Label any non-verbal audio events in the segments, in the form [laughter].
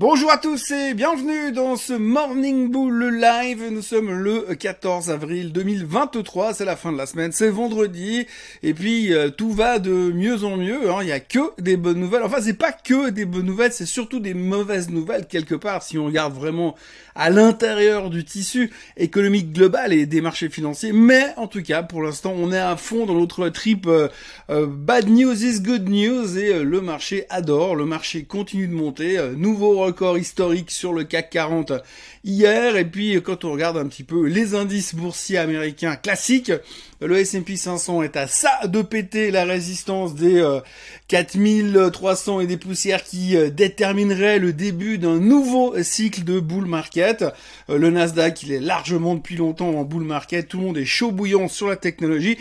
Bonjour à tous et bienvenue dans ce Morning Bull Live. Nous sommes le 14 avril 2023, c'est la fin de la semaine, c'est vendredi et puis euh, tout va de mieux en mieux. Hein. Il y a que des bonnes nouvelles. Enfin, c'est pas que des bonnes nouvelles, c'est surtout des mauvaises nouvelles quelque part si on regarde vraiment à l'intérieur du tissu économique global et des marchés financiers. Mais en tout cas, pour l'instant, on est à fond dans notre trip euh, euh, bad news is good news et le marché adore. Le marché continue de monter. nouveau record historique sur le CAC 40 hier. Et puis, quand on regarde un petit peu les indices boursiers américains classiques, le S&P 500 est à ça de péter la résistance des 4300 euh, et des poussières qui euh, déterminerait le début d'un nouveau cycle de bull market. Euh, le Nasdaq, il est largement depuis longtemps en bull market. Tout le monde est chaud bouillant sur la technologie.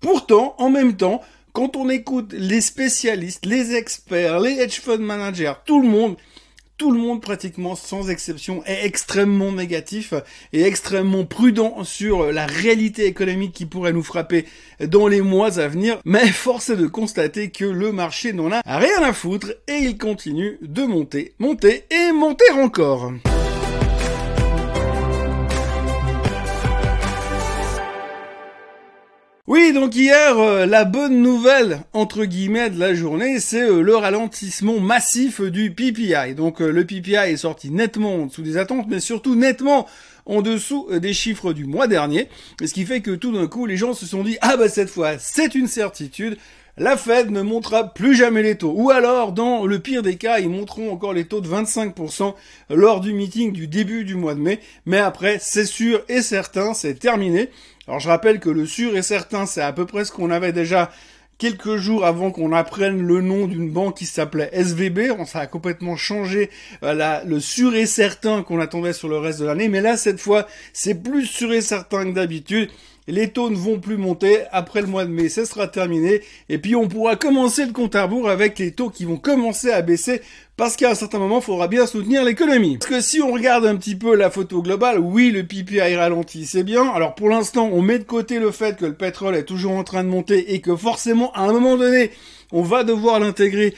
Pourtant, en même temps, quand on écoute les spécialistes, les experts, les hedge fund managers, tout le monde, tout le monde pratiquement sans exception est extrêmement négatif et extrêmement prudent sur la réalité économique qui pourrait nous frapper dans les mois à venir. Mais force est de constater que le marché n'en a rien à foutre et il continue de monter, monter et monter encore. Oui, donc hier, euh, la bonne nouvelle, entre guillemets, de la journée, c'est euh, le ralentissement massif du PPI. Donc euh, le PPI est sorti nettement en dessous des attentes, mais surtout nettement en dessous des chiffres du mois dernier. Ce qui fait que tout d'un coup, les gens se sont dit, ah bah cette fois, c'est une certitude, la Fed ne montera plus jamais les taux. Ou alors, dans le pire des cas, ils monteront encore les taux de 25% lors du meeting du début du mois de mai. Mais après, c'est sûr et certain, c'est terminé. Alors je rappelle que le sûr et certain, c'est à peu près ce qu'on avait déjà quelques jours avant qu'on apprenne le nom d'une banque qui s'appelait SVB. On, ça a complètement changé euh, le sûr et certain qu'on attendait sur le reste de l'année. Mais là, cette fois, c'est plus sûr et certain que d'habitude. Les taux ne vont plus monter. Après le mois de mai, ce sera terminé. Et puis, on pourra commencer le compte à rebours avec les taux qui vont commencer à baisser parce qu'à un certain moment, il faudra bien soutenir l'économie. Parce que si on regarde un petit peu la photo globale, oui, le PPI ralentit, c'est bien. Alors pour l'instant, on met de côté le fait que le pétrole est toujours en train de monter et que forcément, à un moment donné, on va devoir l'intégrer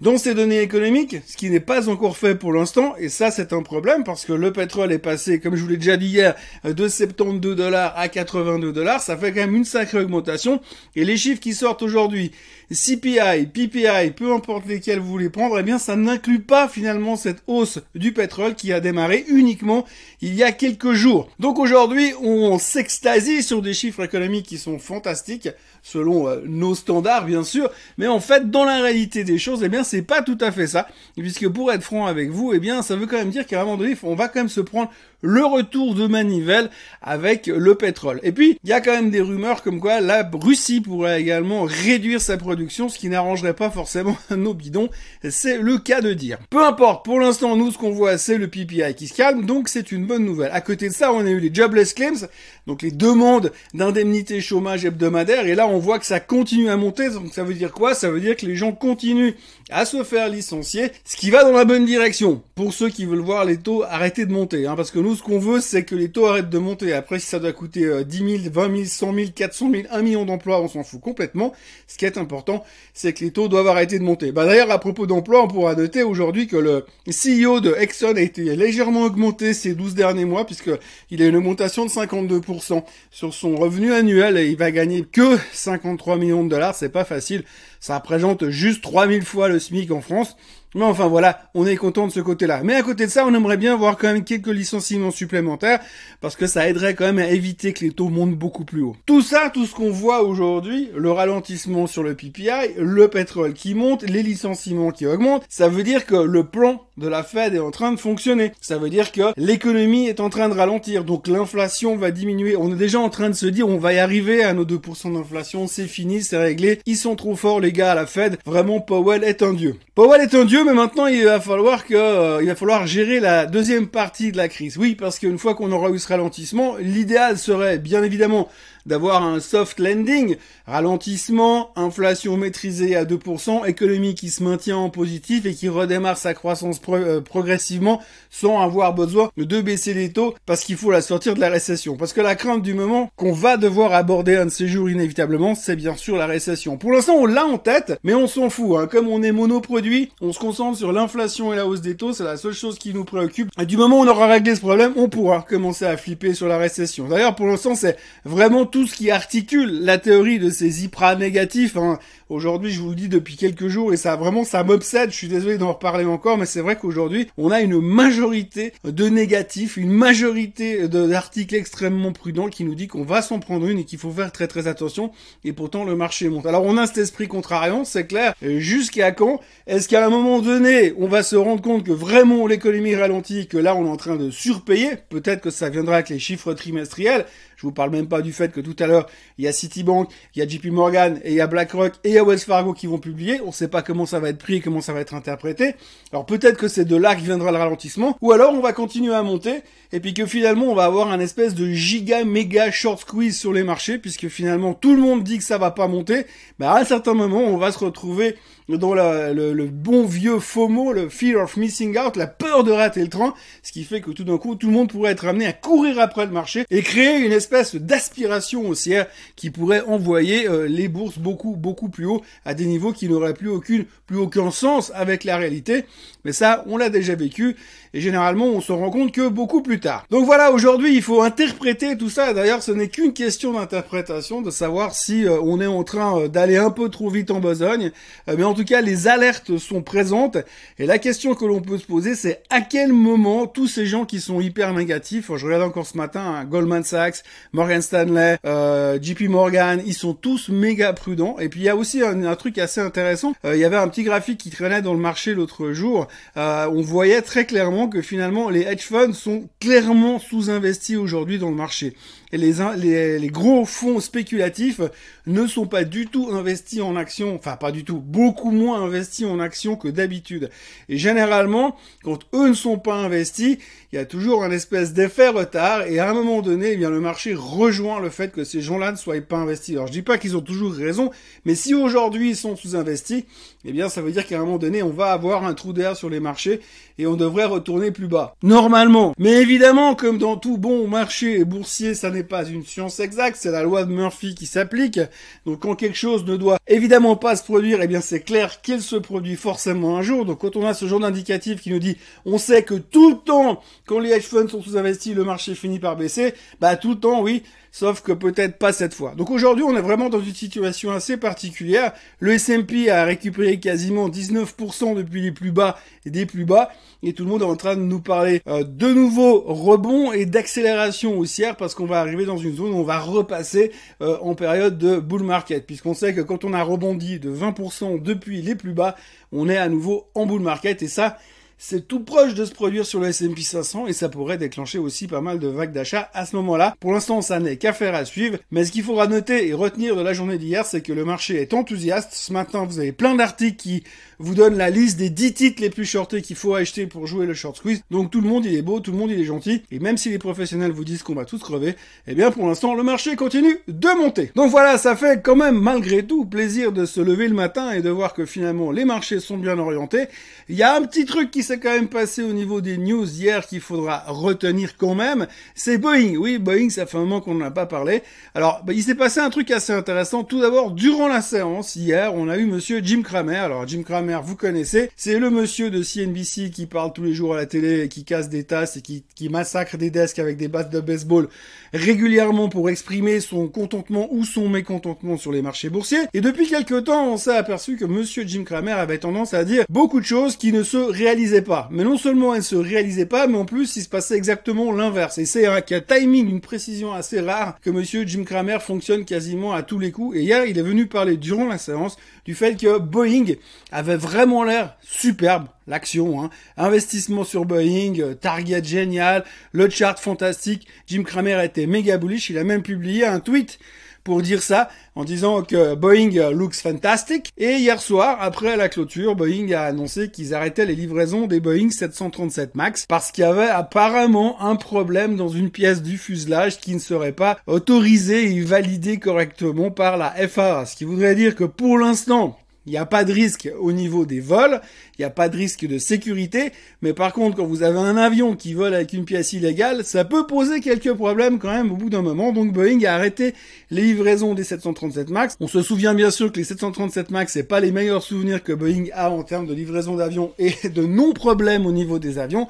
dans ces données économiques, ce qui n'est pas encore fait pour l'instant, et ça c'est un problème parce que le pétrole est passé, comme je vous l'ai déjà dit hier, de 72 dollars à 82 dollars, ça fait quand même une sacrée augmentation, et les chiffres qui sortent aujourd'hui, CPI, PPI, peu importe lesquels vous voulez prendre, eh bien ça n'inclut pas finalement cette hausse du pétrole qui a démarré uniquement il y a quelques jours. Donc aujourd'hui, on s'extasie sur des chiffres économiques qui sont fantastiques, selon euh, nos standards bien sûr, mais en fait dans la réalité des choses, eh bien c'est pas tout à fait ça, puisque pour être franc avec vous, eh bien ça veut quand même dire qu'à un moment donné, on va quand même se prendre le retour de manivelle avec le pétrole. Et puis, il y a quand même des rumeurs comme quoi la Russie pourrait également réduire sa production, ce qui n'arrangerait pas forcément [laughs] nos bidons. C'est le cas de dire. Peu importe, pour l'instant, nous, ce qu'on voit, c'est le PPI qui se calme, donc c'est une bonne nouvelle. À côté de ça, on a eu les jobless claims, donc les demandes d'indemnité chômage hebdomadaire, et là, on voit que ça continue à monter, donc ça veut dire quoi? Ça veut dire que les gens continuent à se faire licencier, ce qui va dans la bonne direction, pour ceux qui veulent voir les taux arrêter de monter, hein, parce que nous, ce qu'on veut, c'est que les taux arrêtent de monter. Après, si ça doit coûter 10 000, 20 000, 100 000, 400 000, 1 million d'emplois, on s'en fout complètement. Ce qui est important, c'est que les taux doivent arrêter de monter. Bah, d'ailleurs, à propos d'emplois, on pourra noter aujourd'hui que le CEO de Exxon a été légèrement augmenté ces 12 derniers mois, puisque il a une augmentation de 52% sur son revenu annuel et il va gagner que 53 millions de dollars. C'est pas facile. Ça représente juste 3000 fois le SMIC en France. Mais enfin voilà, on est content de ce côté-là. Mais à côté de ça, on aimerait bien voir quand même quelques licenciements supplémentaires parce que ça aiderait quand même à éviter que les taux montent beaucoup plus haut. Tout ça, tout ce qu'on voit aujourd'hui, le ralentissement sur le PPI, le pétrole qui monte, les licenciements qui augmentent, ça veut dire que le plan de la Fed est en train de fonctionner. Ça veut dire que l'économie est en train de ralentir, donc l'inflation va diminuer. On est déjà en train de se dire on va y arriver à nos 2% d'inflation, c'est fini, c'est réglé. Ils sont trop forts les gars à la Fed. Vraiment Powell est un dieu. Powell est un dieu mais maintenant il va falloir que euh, il va falloir gérer la deuxième partie de la crise. Oui, parce qu'une fois qu'on aura eu ce ralentissement, l'idéal serait bien évidemment d'avoir un soft landing, ralentissement, inflation maîtrisée à 2%, économie qui se maintient en positif et qui redémarre sa croissance euh, progressivement sans avoir besoin de baisser les taux parce qu'il faut la sortir de la récession. Parce que la crainte du moment qu'on va devoir aborder un de ces jours inévitablement, c'est bien sûr la récession. Pour l'instant, on l'a en tête, mais on s'en fout. Hein. Comme on est monoproduit, on se concentre sur l'inflation et la hausse des taux, c'est la seule chose qui nous préoccupe. Et du moment où on aura réglé ce problème, on pourra commencer à flipper sur la récession. D'ailleurs, pour l'instant, c'est vraiment tout ce qui articule la théorie de ces IPRA négatifs. Hein. Aujourd'hui, je vous le dis depuis quelques jours, et ça vraiment, ça m'obsède. Je suis désolé d'en reparler encore, mais c'est vrai qu'aujourd'hui, on a une majorité de négatifs, une majorité d'articles extrêmement prudents qui nous dit qu'on va s'en prendre une et qu'il faut faire très très attention. Et pourtant, le marché monte. Alors, on a cet esprit contrariant, c'est clair. Jusqu'à quand? Est-ce qu'à un moment donné, on va se rendre compte que vraiment l'économie ralentit, que là, on est en train de surpayer? Peut-être que ça viendra avec les chiffres trimestriels. Je vous parle même pas du fait que tout à l'heure, il y a Citibank, il y a JP Morgan et il y a BlackRock et Wells Fargo qui vont publier. On ne sait pas comment ça va être pris, comment ça va être interprété. Alors peut-être que c'est de là que viendra le ralentissement, ou alors on va continuer à monter et puis que finalement on va avoir un espèce de giga méga short squeeze sur les marchés puisque finalement tout le monde dit que ça va pas monter. Mais à un certain moment, on va se retrouver dans le, bon vieux FOMO, le fear of missing out, la peur de rater le train, ce qui fait que tout d'un coup, tout le monde pourrait être amené à courir après le marché et créer une espèce d'aspiration haussière qui pourrait envoyer euh, les bourses beaucoup, beaucoup plus haut à des niveaux qui n'auraient plus aucune, plus aucun sens avec la réalité. Mais ça, on l'a déjà vécu et généralement, on se rend compte que beaucoup plus tard. Donc voilà, aujourd'hui, il faut interpréter tout ça. D'ailleurs, ce n'est qu'une question d'interprétation, de savoir si euh, on est en train euh, d'aller un peu trop vite en besogne. mais en tout cas, les alertes sont présentes. Et la question que l'on peut se poser, c'est à quel moment tous ces gens qui sont hyper négatifs, je regarde encore ce matin, hein, Goldman Sachs, Morgan Stanley, euh, JP Morgan, ils sont tous méga prudents. Et puis il y a aussi un, truc assez intéressant. Euh, il y avait un petit graphique qui traînait dans le marché l'autre jour. Euh, on voyait très clairement que finalement les hedge funds sont clairement sous-investis aujourd'hui dans le marché et les, les, gros fonds spéculatifs ne sont pas du tout investis en actions, enfin pas du tout, beaucoup moins investis en actions que d'habitude. Et généralement, quand eux ne sont pas investis, il y a toujours un espèce d'effet retard et à un moment donné, eh bien le marché rejoint le fait que ces gens-là ne soient pas investis. Alors je dis pas qu'ils ont toujours raison, mais si aujourd'hui ils sont sous-investis, eh bien ça veut dire qu'à un moment donné, on va avoir un trou d'air sur les marchés et on devrait retourner plus bas. Normalement. Mais évidemment, comme dans tout bon marché boursier, ça n'est pas une science exacte, c'est la loi de Murphy qui s'applique. Donc quand quelque chose ne doit évidemment pas se produire, eh bien c'est clair qu'il se produit forcément un jour. Donc quand on a ce genre d'indicatif qui nous dit, on sait que tout le temps, quand les hedge funds sont sous-investis, le marché finit par baisser, bah tout le temps, oui, sauf que peut-être pas cette fois. Donc aujourd'hui, on est vraiment dans une situation assez particulière. Le S&P a récupéré quasiment 19% depuis les plus bas et des plus bas, et tout le monde est en train de nous parler euh, de nouveaux rebonds et d'accélération haussière parce qu'on va arriver dans une zone où on va repasser euh, en période de bull market, puisqu'on sait que quand on a rebondi de 20% depuis les plus bas, on est à nouveau en bull market, et ça, c'est tout proche de se produire sur le S&P 500 et ça pourrait déclencher aussi pas mal de vagues d'achat à ce moment-là. Pour l'instant, ça n'est qu'à faire à suivre, mais ce qu'il faudra noter et retenir de la journée d'hier, c'est que le marché est enthousiaste. Ce matin, vous avez plein d'articles qui vous donnent la liste des 10 titres les plus shortés qu'il faut acheter pour jouer le short squeeze. Donc tout le monde il est beau, tout le monde il est gentil, et même si les professionnels vous disent qu'on va tous crever, eh bien pour l'instant le marché continue de monter. Donc voilà, ça fait quand même malgré tout plaisir de se lever le matin et de voir que finalement les marchés sont bien orientés. Il y a un petit truc qui c'est quand même passé au niveau des news hier qu'il faudra retenir quand même, c'est Boeing. Oui, Boeing, ça fait un moment qu'on n'en a pas parlé. Alors, bah, il s'est passé un truc assez intéressant. Tout d'abord, durant la séance, hier, on a eu monsieur Jim Cramer. Alors, Jim Cramer, vous connaissez, c'est le monsieur de CNBC qui parle tous les jours à la télé et qui casse des tasses et qui, massacre des desks avec des battes de baseball régulièrement pour exprimer son contentement ou son mécontentement sur les marchés boursiers. Et depuis quelques temps, on s'est aperçu que monsieur Jim Cramer avait tendance à dire beaucoup de choses qui ne se réalisaient pas. Mais non seulement elles se réalisaient pas, mais en plus il se passait exactement l'inverse. Et c'est un, un timing, une précision assez rare que monsieur Jim Cramer fonctionne quasiment à tous les coups. Et hier, il est venu parler durant la séance du fait que Boeing avait vraiment l'air superbe l'action. Hein. Investissement sur Boeing, euh, target génial, le chart fantastique. Jim Cramer était méga bullish. Il a même publié un tweet pour dire ça, en disant que Boeing looks fantastic. Et hier soir, après la clôture, Boeing a annoncé qu'ils arrêtaient les livraisons des Boeing 737 MAX parce qu'il y avait apparemment un problème dans une pièce du fuselage qui ne serait pas autorisée et validée correctement par la FAA. Ce qui voudrait dire que pour l'instant, il n'y a pas de risque au niveau des vols, il n'y a pas de risque de sécurité, mais par contre, quand vous avez un avion qui vole avec une pièce illégale, ça peut poser quelques problèmes quand même au bout d'un moment. Donc Boeing a arrêté les livraisons des 737 MAX. On se souvient bien sûr que les 737 MAX, c'est pas les meilleurs souvenirs que Boeing a en termes de livraison d'avions et de non-problèmes au niveau des avions.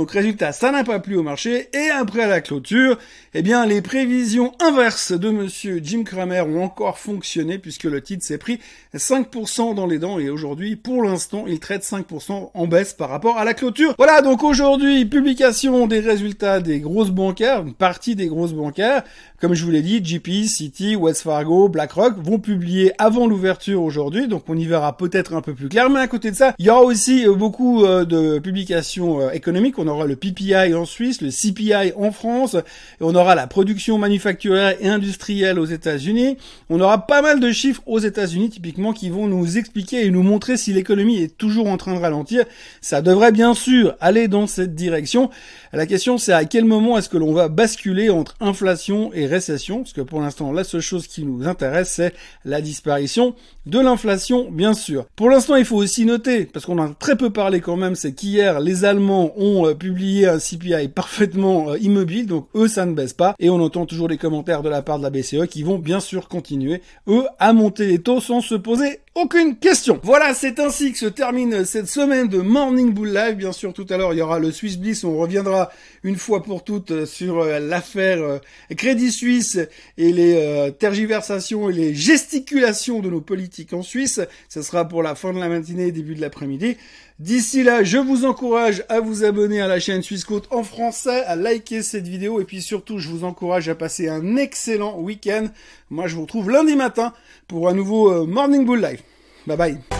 Donc résultat, ça n'a pas plu au marché et après la clôture, eh bien les prévisions inverses de monsieur Jim Cramer ont encore fonctionné puisque le titre s'est pris 5% dans les dents et aujourd'hui, pour l'instant, il traite 5% en baisse par rapport à la clôture. Voilà, donc aujourd'hui, publication des résultats des grosses bancaires, une partie des grosses bancaires. Comme je vous l'ai dit, JP, Citi, West Fargo, BlackRock vont publier avant l'ouverture aujourd'hui, donc on y verra peut-être un peu plus clair. Mais à côté de ça, il y aura aussi euh, beaucoup euh, de publications euh, économiques. On aura le PPI en Suisse, le CPI en France, et on aura la production manufacturière et industrielle aux États-Unis. On aura pas mal de chiffres aux États-Unis, typiquement, qui vont nous expliquer et nous montrer si l'économie est toujours en train de ralentir. Ça devrait bien sûr aller dans cette direction. La question, c'est à quel moment est-ce que l'on va basculer entre inflation et récession? Parce que pour l'instant, la seule chose qui nous intéresse, c'est la disparition de l'inflation, bien sûr. Pour l'instant, il faut aussi noter, parce qu'on a très peu parlé quand même, c'est qu'hier, les Allemands ont euh, publié un CPI parfaitement euh, immobile, donc eux, ça ne baisse pas. Et on entend toujours des commentaires de la part de la BCE qui vont bien sûr continuer, eux, à monter les taux sans se poser aucune question. Voilà, c'est ainsi que se termine cette semaine de Morning Bull Live. Bien sûr, tout à l'heure, il y aura le Swiss Bliss. On reviendra une fois pour toutes sur euh, l'affaire euh, Crédit Suisse et les euh, tergiversations et les gesticulations de nos politiques en Suisse. Ce sera pour la fin de la matinée et début de l'après-midi. D'ici là, je vous encourage à vous abonner à la chaîne Suisse Côte en français, à liker cette vidéo et puis surtout, je vous encourage à passer un excellent week-end. Moi, je vous retrouve lundi matin pour un nouveau Morning Bull Live. Bye bye.